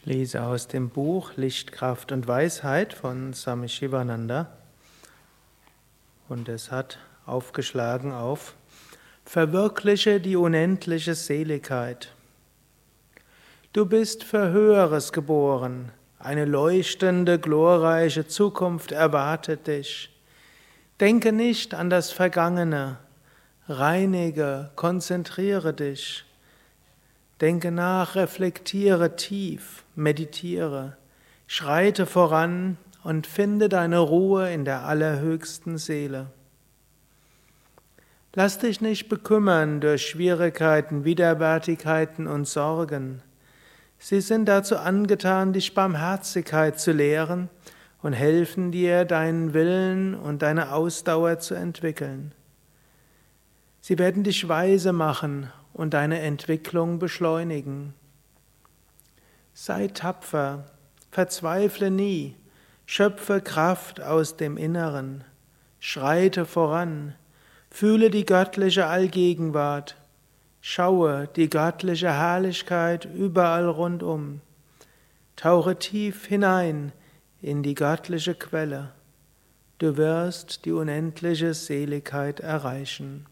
Ich lese aus dem Buch Licht, Kraft und Weisheit von Swami Shivananda und es hat aufgeschlagen auf Verwirkliche die unendliche Seligkeit. Du bist für Höheres geboren, eine leuchtende, glorreiche Zukunft erwartet dich. Denke nicht an das Vergangene, reinige, konzentriere dich. Denke nach, reflektiere tief, meditiere, schreite voran und finde deine Ruhe in der allerhöchsten Seele. Lass dich nicht bekümmern durch Schwierigkeiten, Widerwärtigkeiten und Sorgen. Sie sind dazu angetan, dich Barmherzigkeit zu lehren und helfen dir, deinen Willen und deine Ausdauer zu entwickeln. Sie werden dich weise machen und deine Entwicklung beschleunigen. Sei tapfer, verzweifle nie, schöpfe Kraft aus dem Inneren, schreite voran, Fühle die göttliche Allgegenwart. Schaue die göttliche Herrlichkeit überall rundum. Tauche tief hinein in die göttliche Quelle. Du wirst die unendliche Seligkeit erreichen.